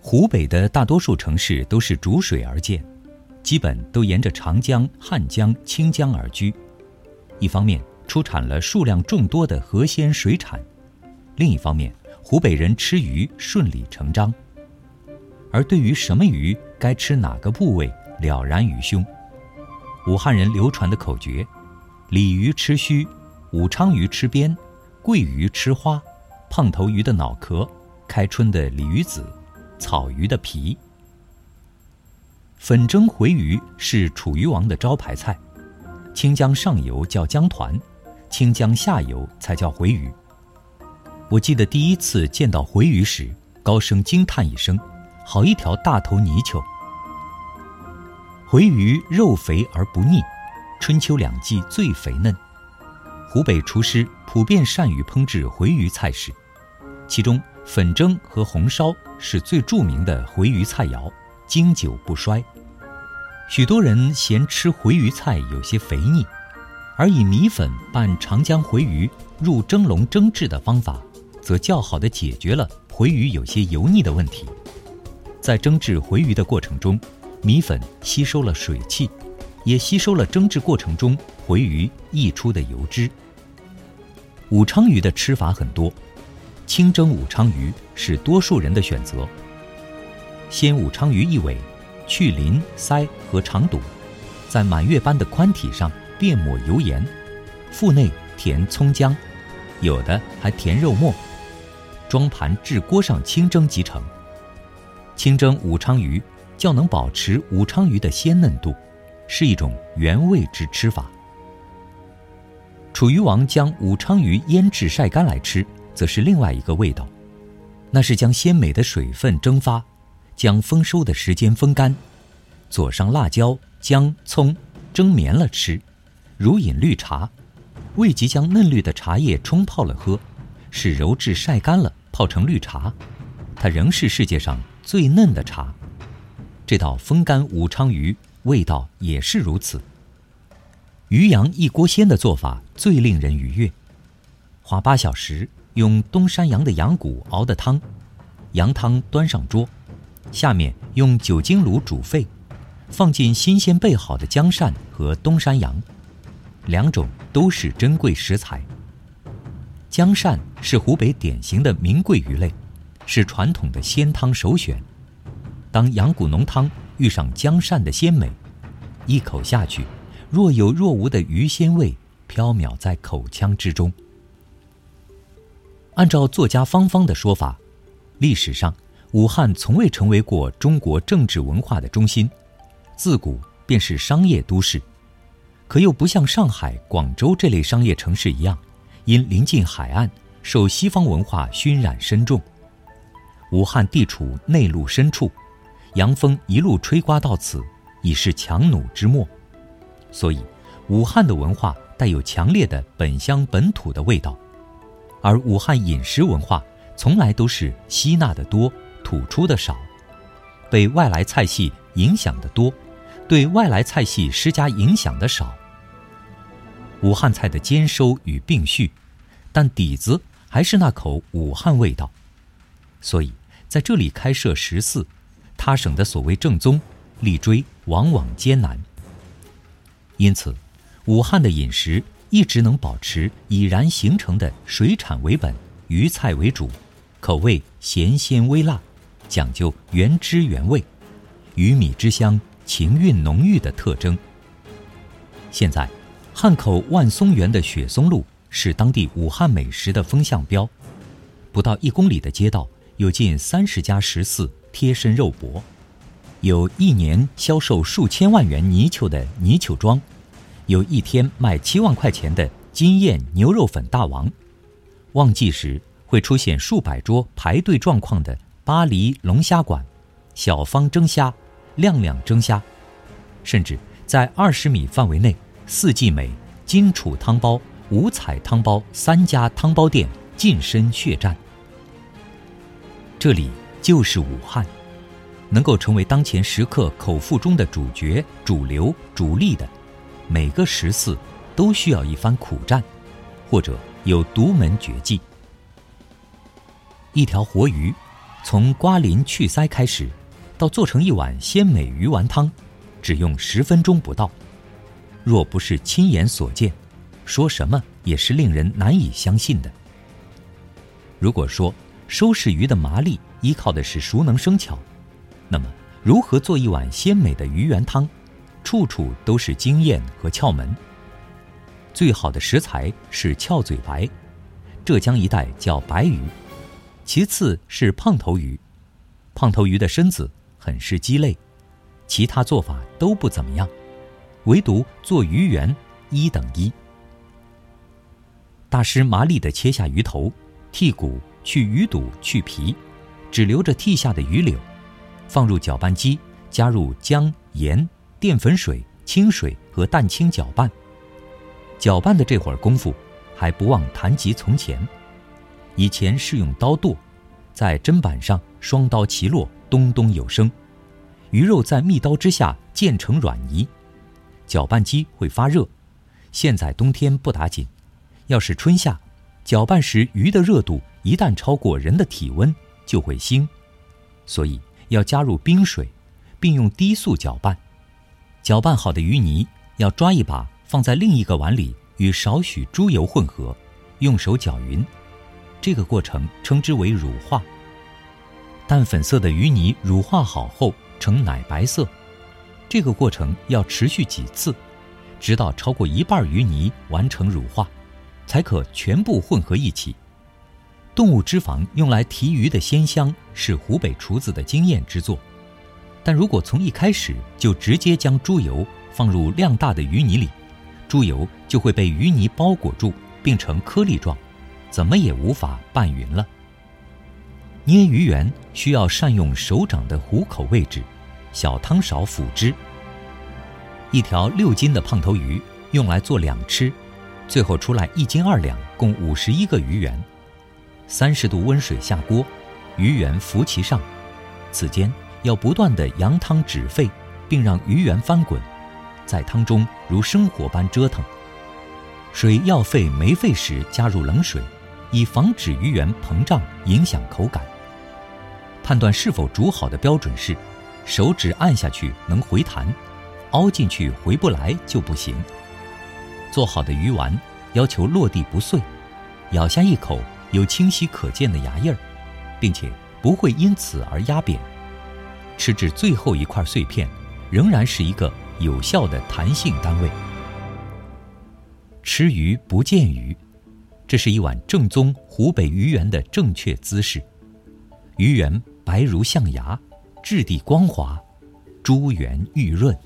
湖北的大多数城市都是逐水而建，基本都沿着长江、汉江、清江而居。一方面出产了数量众多的河鲜水产，另一方面湖北人吃鱼顺理成章。而对于什么鱼该吃哪个部位了然于胸。武汉人流传的口诀：鲤鱼吃须，武昌鱼吃边，桂鱼吃花，胖头鱼的脑壳，开春的鲤鱼子，草鱼的皮。粉蒸回鱼是楚鱼王的招牌菜，清江上游叫江团，清江下游才叫回鱼。我记得第一次见到回鱼时，高声惊叹一声。好一条大头泥鳅！回鱼肉肥而不腻，春秋两季最肥嫩。湖北厨师普遍善于烹制回鱼菜式，其中粉蒸和红烧是最著名的回鱼菜肴，经久不衰。许多人嫌吃回鱼菜有些肥腻，而以米粉拌长江回鱼入蒸笼蒸制的方法，则较好的解决了回鱼有些油腻的问题。在蒸制回鱼的过程中，米粉吸收了水汽，也吸收了蒸制过程中回鱼溢出的油脂。武昌鱼的吃法很多，清蒸武昌鱼是多数人的选择。鲜武昌鱼一尾，去鳞鳃和肠肚，在满月般的宽体上遍抹油盐，腹内填葱姜，有的还填肉末，装盘至锅上清蒸即成。清蒸武昌鱼，较能保持武昌鱼的鲜嫩度，是一种原味之吃法。楚鱼王将武昌鱼腌制晒干来吃，则是另外一个味道，那是将鲜美的水分蒸发，将丰收的时间风干，佐上辣椒、姜、葱，蒸绵了吃，如饮绿茶，未及将嫩绿的茶叶冲泡了喝，是揉制晒干了泡成绿茶，它仍是世界上。最嫩的茶，这道风干武昌鱼味道也是如此。鱼羊一锅鲜的做法最令人愉悦，花八小时用东山羊的羊骨熬的汤，羊汤端上桌，下面用酒精炉煮沸，放进新鲜备好的姜鳝和东山羊，两种都是珍贵食材。姜鳝是湖北典型的名贵鱼类。是传统的鲜汤首选。当羊骨浓汤遇上姜鳝的鲜美，一口下去，若有若无的鱼鲜味飘渺在口腔之中。按照作家方方的说法，历史上武汉从未成为过中国政治文化的中心，自古便是商业都市，可又不像上海、广州这类商业城市一样，因临近海岸，受西方文化熏染深重。武汉地处内陆深处，洋风一路吹刮到此，已是强弩之末，所以武汉的文化带有强烈的本乡本土的味道，而武汉饮食文化从来都是吸纳的多，吐出的少，被外来菜系影响的多，对外来菜系施加影响的少。武汉菜的兼收与并蓄，但底子还是那口武汉味道，所以。在这里开设食肆，他省的所谓正宗，力追往往艰难。因此，武汉的饮食一直能保持已然形成的水产为本、鱼菜为主，口味咸鲜微辣，讲究原汁原味，鱼米之乡情韵浓郁的特征。现在，汉口万松园的雪松路是当地武汉美食的风向标，不到一公里的街道。有近三十家食肆贴身肉搏，有一年销售数千万元泥鳅的泥鳅庄，有一天卖七万块钱的金燕牛肉粉大王，旺季时会出现数百桌排队状况的巴黎龙虾馆，小方蒸虾、亮亮蒸虾，甚至在二十米范围内，四季美、金楚汤包、五彩汤包三家汤包店近身血战。这里就是武汉，能够成为当前食客口腹中的主角、主流、主力的，每个食肆都需要一番苦战，或者有独门绝技。一条活鱼，从刮鳞去鳃开始，到做成一碗鲜美鱼丸汤，只用十分钟不到。若不是亲眼所见，说什么也是令人难以相信的。如果说收拾鱼的麻利依靠的是熟能生巧，那么如何做一碗鲜美的鱼圆汤，处处都是经验和窍门。最好的食材是翘嘴白，浙江一带叫白鱼。其次是胖头鱼，胖头鱼的身子很是鸡肋，其他做法都不怎么样，唯独做鱼圆一等一。大师麻利地切下鱼头，剔骨、去鱼肚、去皮，只留着剔下的鱼柳，放入搅拌机，加入姜、盐、淀粉水、清水和蛋清搅拌。搅拌的这会儿功夫，还不忘谈及从前。以前是用刀剁，在砧板上双刀齐落，咚咚有声，鱼肉在密刀之下渐成软泥，搅拌机会发热。现在冬天不打紧，要是春夏，搅拌时鱼的热度一旦超过人的体温就会腥，所以要加入冰水，并用低速搅拌。搅拌好的鱼泥要抓一把放在另一个碗里，与少许猪油混合，用手搅匀。这个过程称之为乳化。淡粉色的鱼泥乳化好后呈奶白色，这个过程要持续几次，直到超过一半鱼泥完成乳化，才可全部混合一起。动物脂肪用来提鱼的鲜香是湖北厨子的经验之作，但如果从一开始就直接将猪油放入量大的鱼泥里，猪油就会被鱼泥包裹住，并成颗粒状。怎么也无法拌匀了。捏鱼圆需要善用手掌的虎口位置，小汤勺辅之。一条六斤的胖头鱼用来做两吃，最后出来一斤二两，共五十一个鱼圆。三十度温水下锅，鱼圆浮其上，此间要不断的扬汤止沸，并让鱼圆翻滚，在汤中如生火般折腾。水要沸没沸时加入冷水。以防止鱼圆膨胀影响口感。判断是否煮好的标准是，手指按下去能回弹，凹进去回不来就不行。做好的鱼丸要求落地不碎，咬下一口有清晰可见的牙印儿，并且不会因此而压扁。吃至最后一块碎片，仍然是一个有效的弹性单位。吃鱼不见鱼。这是一碗正宗湖北鱼圆的正确姿势，鱼圆白如象牙，质地光滑，珠圆玉润。